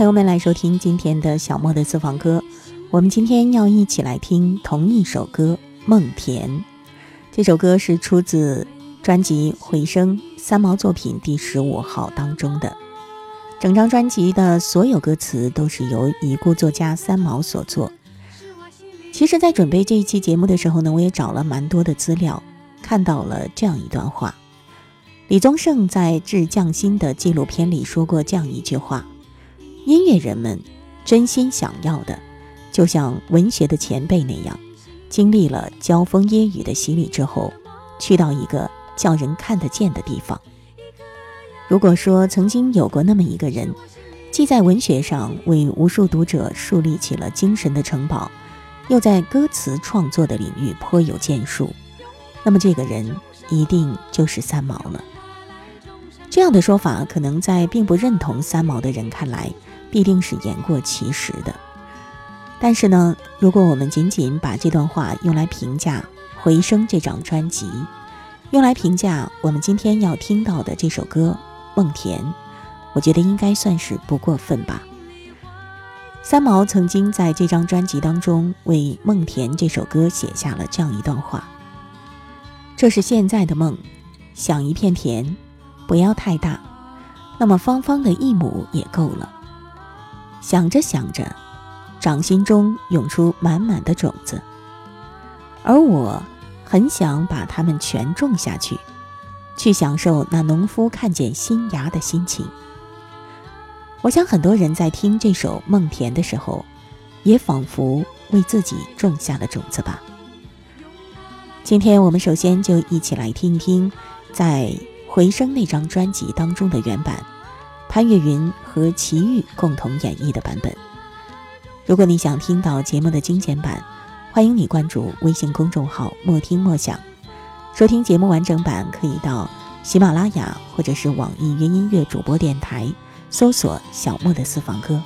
朋友们来收听今天的小莫的私房歌。我们今天要一起来听同一首歌《梦田》。这首歌是出自专辑《回声》三毛作品第十五号当中的。整张专辑的所有歌词都是由已故作家三毛所作。其实，在准备这一期节目的时候呢，我也找了蛮多的资料，看到了这样一段话：李宗盛在《致匠心》的纪录片里说过这样一句话。音乐人们真心想要的，就像文学的前辈那样，经历了交锋烟雨的洗礼之后，去到一个叫人看得见的地方。如果说曾经有过那么一个人，既在文学上为无数读者树立起了精神的城堡，又在歌词创作的领域颇有建树，那么这个人一定就是三毛了。这样的说法，可能在并不认同三毛的人看来。必定是言过其实的，但是呢，如果我们仅仅把这段话用来评价《回声》这张专辑，用来评价我们今天要听到的这首歌《梦田》，我觉得应该算是不过分吧。三毛曾经在这张专辑当中为《梦田》这首歌写下了这样一段话：“这是现在的梦，想一片田，不要太大，那么方方的一亩也够了。”想着想着，掌心中涌出满满的种子，而我很想把它们全种下去，去享受那农夫看见新芽的心情。我想很多人在听这首《梦田》的时候，也仿佛为自己种下了种子吧。今天我们首先就一起来听一听，在《回声》那张专辑当中的原版。潘越云和齐豫共同演绎的版本。如果你想听到节目的精简版，欢迎你关注微信公众号“莫听莫想”，收听节目完整版可以到喜马拉雅或者是网易云音乐主播电台搜索“小莫的私房歌”。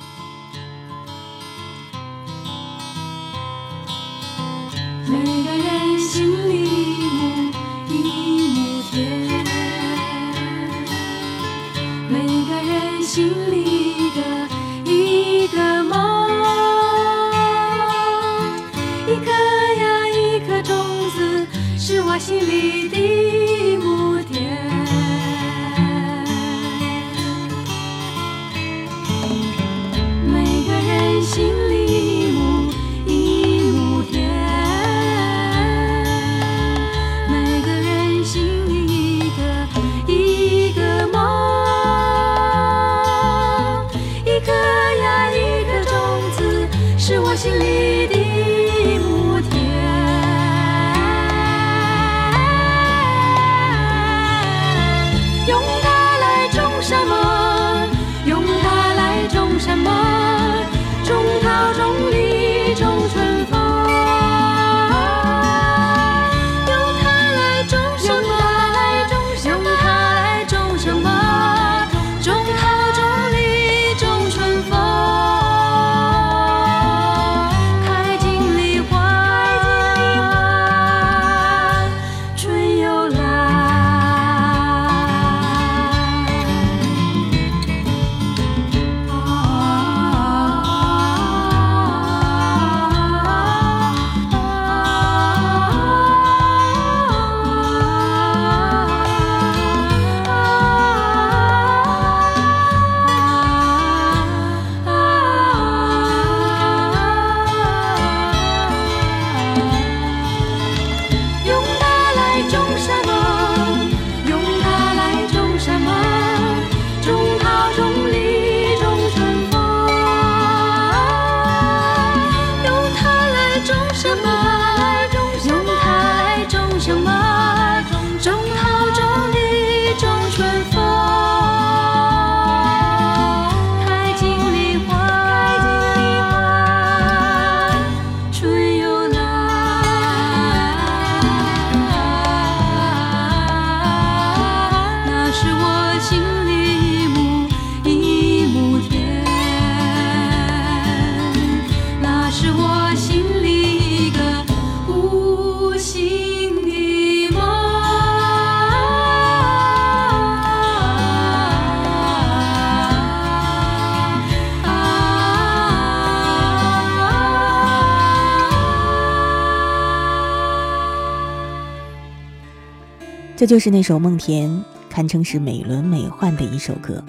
这就是那首《梦田》，堪称是美轮美奂的一首歌。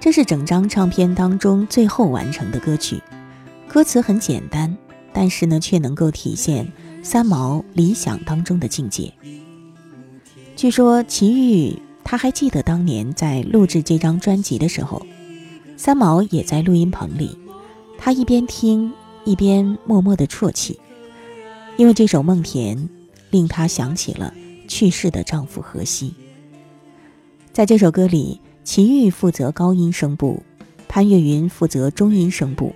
这是整张唱片当中最后完成的歌曲，歌词很简单，但是呢，却能够体现三毛理想当中的境界。据说齐豫他还记得当年在录制这张专辑的时候，三毛也在录音棚里，他一边听一边默默的啜泣，因为这首《梦田》令他想起了去世的丈夫荷西。在这首歌里。齐豫负责高音声部，潘越云负责中音声部，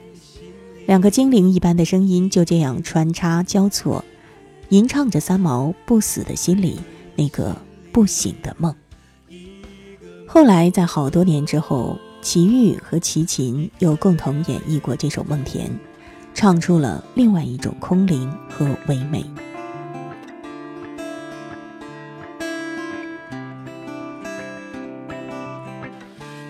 两个精灵一般的声音就这样穿插交错，吟唱着三毛不死的心里那个不醒的梦。后来在好多年之后，齐豫和齐秦又共同演绎过这首《梦田》，唱出了另外一种空灵和唯美。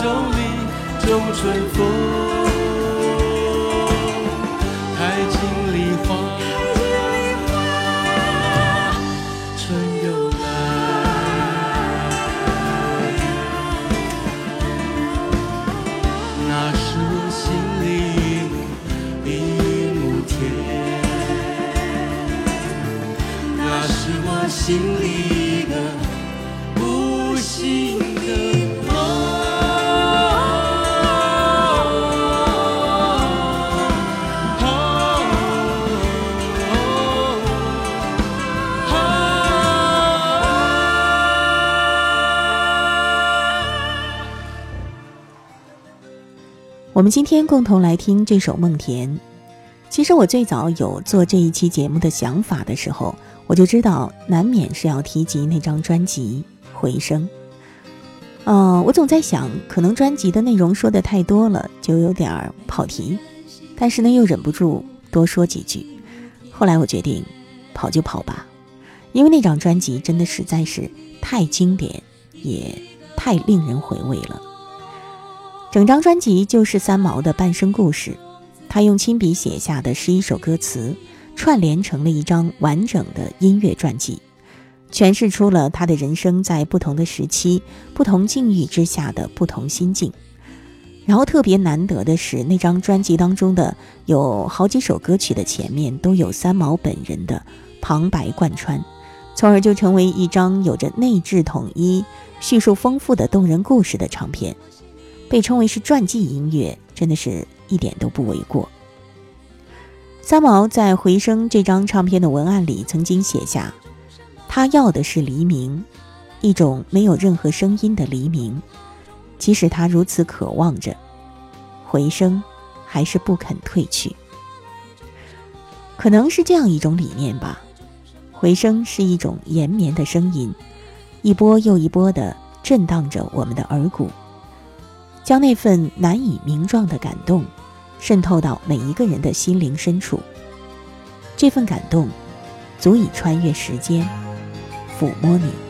桃种李种春风。开尽梨花，春又来。那是我心里一亩田，那是我心里我们今天共同来听这首《梦田》。其实我最早有做这一期节目的想法的时候，我就知道难免是要提及那张专辑《回声》。嗯、我总在想，可能专辑的内容说的太多了，就有点儿跑题，但是呢又忍不住多说几句。后来我决定，跑就跑吧，因为那张专辑真的实在是太经典，也太令人回味了。整张专辑就是三毛的半生故事，他用亲笔写下的十一首歌词，串联成了一张完整的音乐传记，诠释出了他的人生在不同的时期、不同境遇之下的不同心境。然后特别难得的是，那张专辑当中的有好几首歌曲的前面都有三毛本人的旁白贯穿，从而就成为一张有着内置统一、叙述丰富的动人故事的唱片。被称为是传记音乐，真的是一点都不为过。三毛在《回声》这张唱片的文案里曾经写下：“他要的是黎明，一种没有任何声音的黎明。即使他如此渴望着，回声还是不肯褪去。可能是这样一种理念吧。回声是一种延绵的声音，一波又一波的震荡着我们的耳骨，将那份难以名状的感动。”渗透到每一个人的心灵深处，这份感动，足以穿越时间，抚摸你。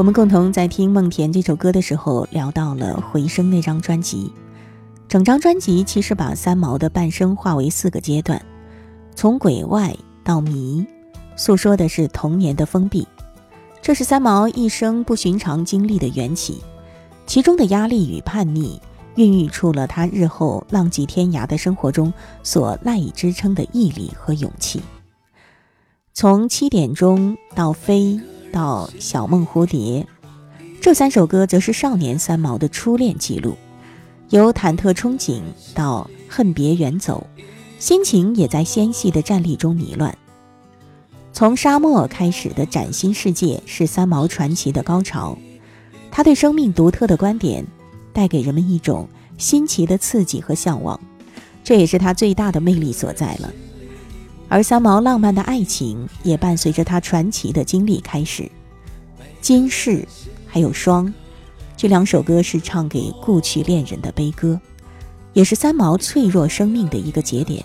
我们共同在听《梦田》这首歌的时候，聊到了《回声》那张专辑。整张专辑其实把三毛的半生划为四个阶段，从鬼外到迷，诉说的是童年的封闭。这是三毛一生不寻常经历的缘起，其中的压力与叛逆，孕育出了他日后浪迹天涯的生活中所赖以支撑的毅力和勇气。从七点钟到飞到小梦蝴蝶，这三首歌则是少年三毛的初恋记录。由忐忑憧憬到恨别远走，心情也在纤细的战栗中迷乱。从沙漠开始的崭新世界是三毛传奇的高潮，他对生命独特的观点，带给人们一种新奇的刺激和向往，这也是他最大的魅力所在了。而三毛浪漫的爱情也伴随着他传奇的经历开始，《今世》还有《霜》，这两首歌是唱给故去恋人的悲歌，也是三毛脆弱生命的一个节点。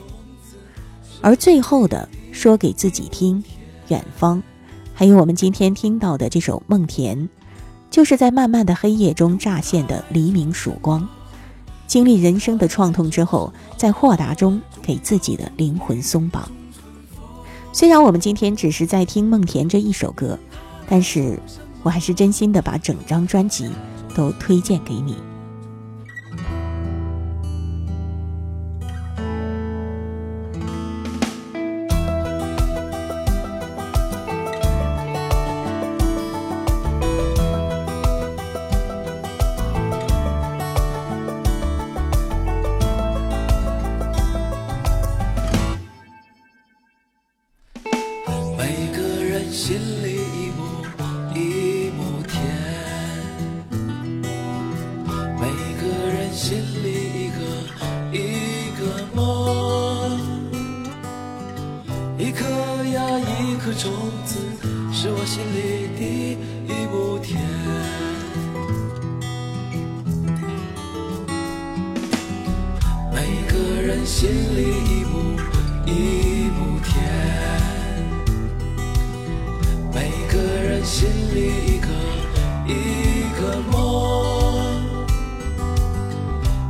而最后的说给自己听。远方，还有我们今天听到的这首《梦田》，就是在漫漫的黑夜中乍现的黎明曙光。经历人生的创痛之后，在豁达中给自己的灵魂松绑。虽然我们今天只是在听《梦田》这一首歌，但是我还是真心的把整张专辑都推荐给你。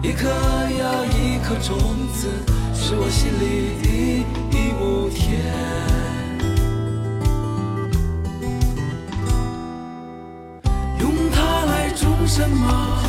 一颗呀一颗种子，是我心里的一亩田。用它来种什么？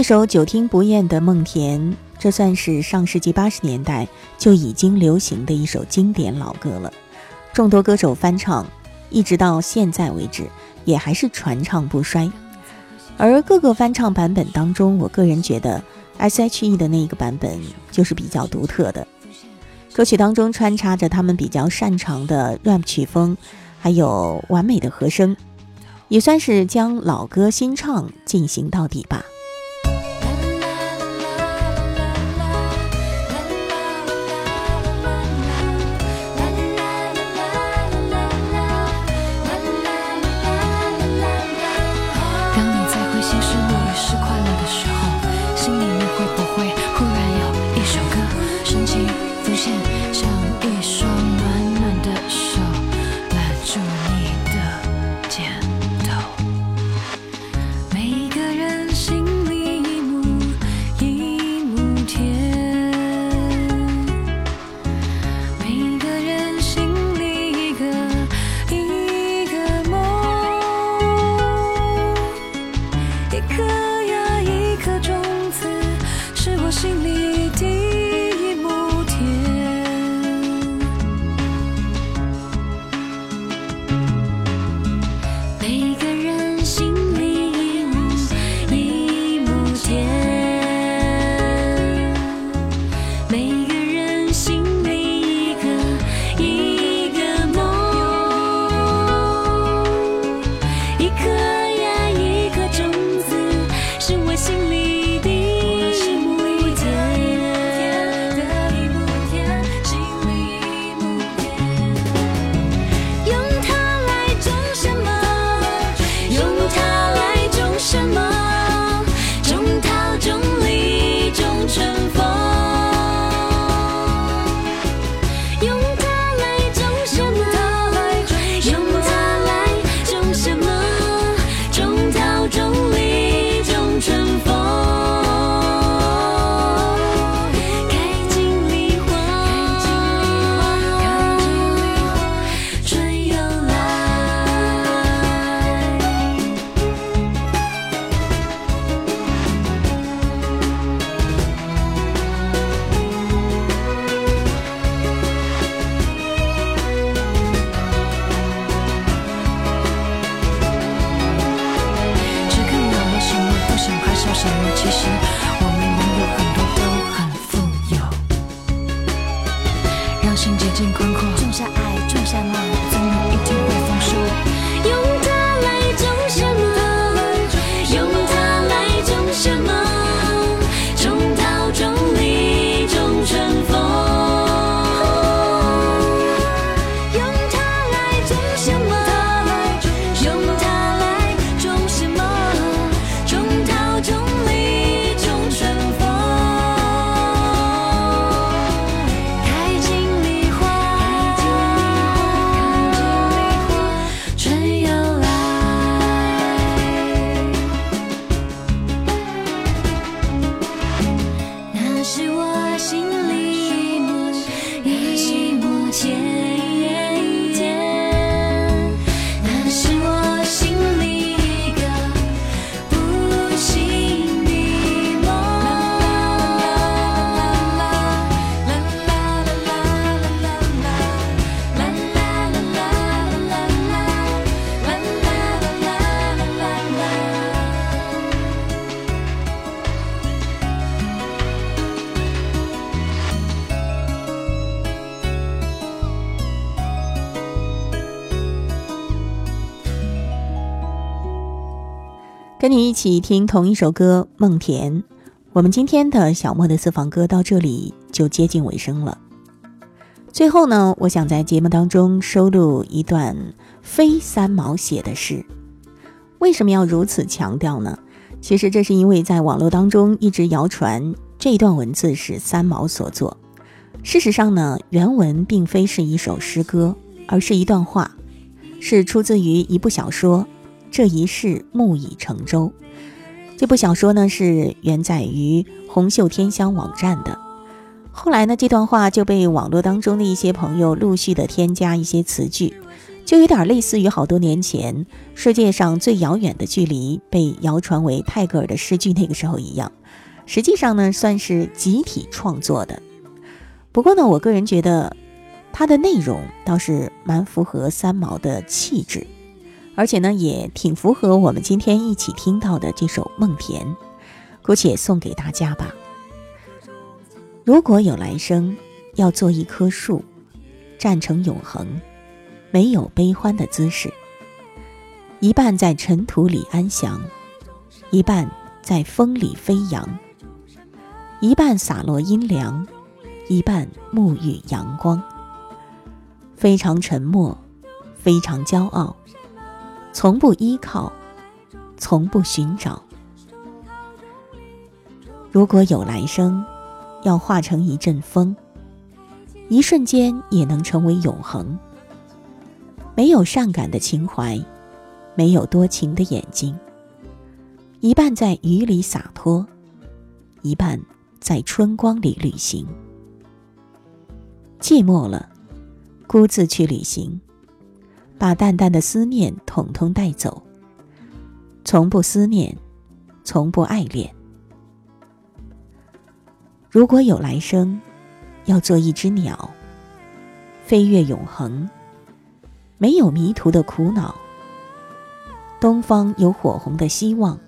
这首久听不厌的《梦田》，这算是上世纪八十年代就已经流行的一首经典老歌了。众多歌手翻唱，一直到现在为止，也还是传唱不衰。而各个翻唱版本当中，我个人觉得 S.H.E 的那一个版本就是比较独特的。歌曲当中穿插着他们比较擅长的 rap 曲风，还有完美的和声，也算是将老歌新唱进行到底吧。情绪 could 你一起听同一首歌《梦田》。我们今天的小莫的私房歌到这里就接近尾声了。最后呢，我想在节目当中收录一段非三毛写的诗。为什么要如此强调呢？其实这是因为在网络当中一直谣传这段文字是三毛所作。事实上呢，原文并非是一首诗歌，而是一段话，是出自于一部小说。这一世木已成舟。这部小说呢是原载于红袖添香网站的。后来呢，这段话就被网络当中的一些朋友陆续的添加一些词句，就有点类似于好多年前世界上最遥远的距离被谣传为泰戈尔的诗句那个时候一样。实际上呢，算是集体创作的。不过呢，我个人觉得它的内容倒是蛮符合三毛的气质。而且呢，也挺符合我们今天一起听到的这首《梦田》，姑且送给大家吧。如果有来生，要做一棵树，站成永恒，没有悲欢的姿势。一半在尘土里安详，一半在风里飞扬，一半洒落阴凉，一半沐浴阳光。非常沉默，非常骄傲。从不依靠，从不寻找。如果有来生，要化成一阵风，一瞬间也能成为永恒。没有善感的情怀，没有多情的眼睛。一半在雨里洒脱，一半在春光里旅行。寂寞了，孤自去旅行。把淡淡的思念统统带走，从不思念，从不爱恋。如果有来生，要做一只鸟，飞越永恒，没有迷途的苦恼。东方有火红的希望，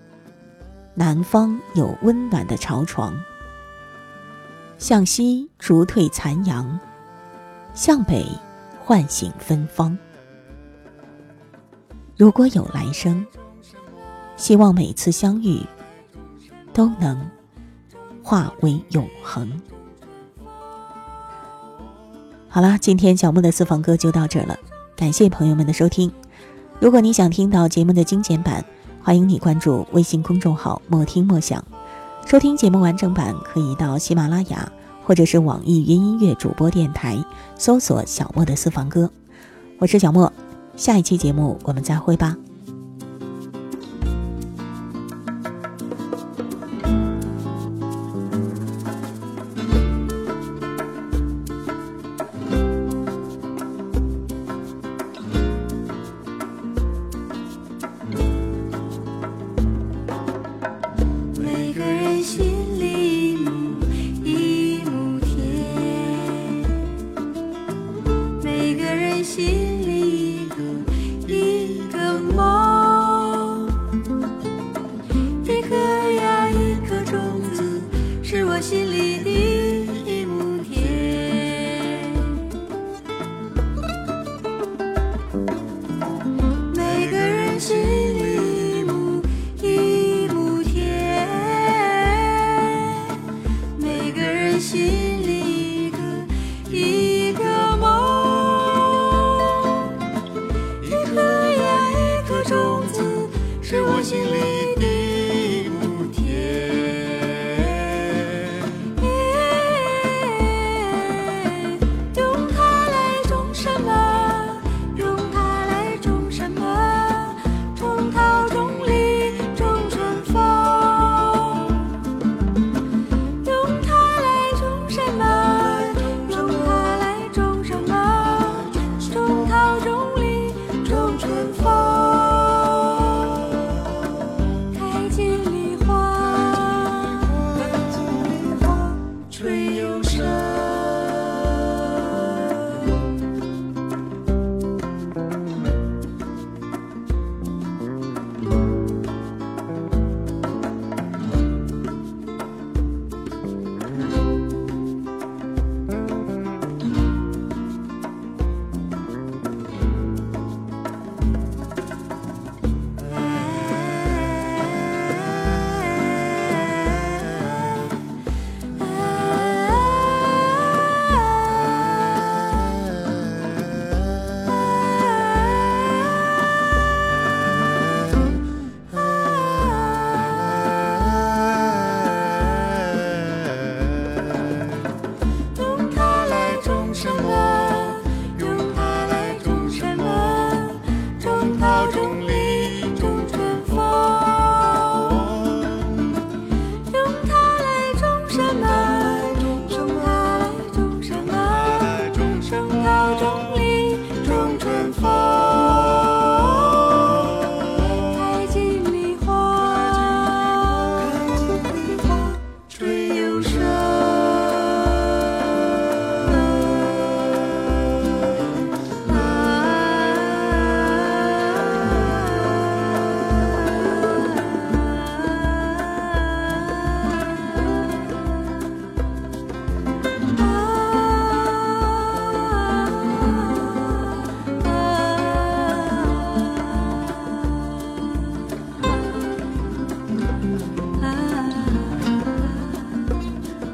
南方有温暖的巢床。向西逐退残阳，向北唤醒芬芳。如果有来生，希望每次相遇都能化为永恒。好了，今天小木的私房歌就到这了，感谢朋友们的收听。如果你想听到节目的精简版，欢迎你关注微信公众号“莫听莫想”，收听节目完整版可以到喜马拉雅或者是网易云音乐主播电台搜索“小莫的私房歌”。我是小莫。下一期节目我们再会吧。每个人心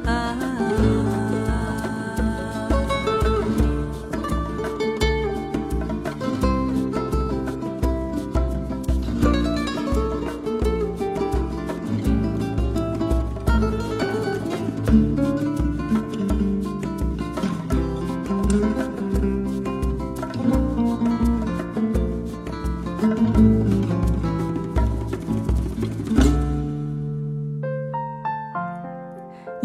ah.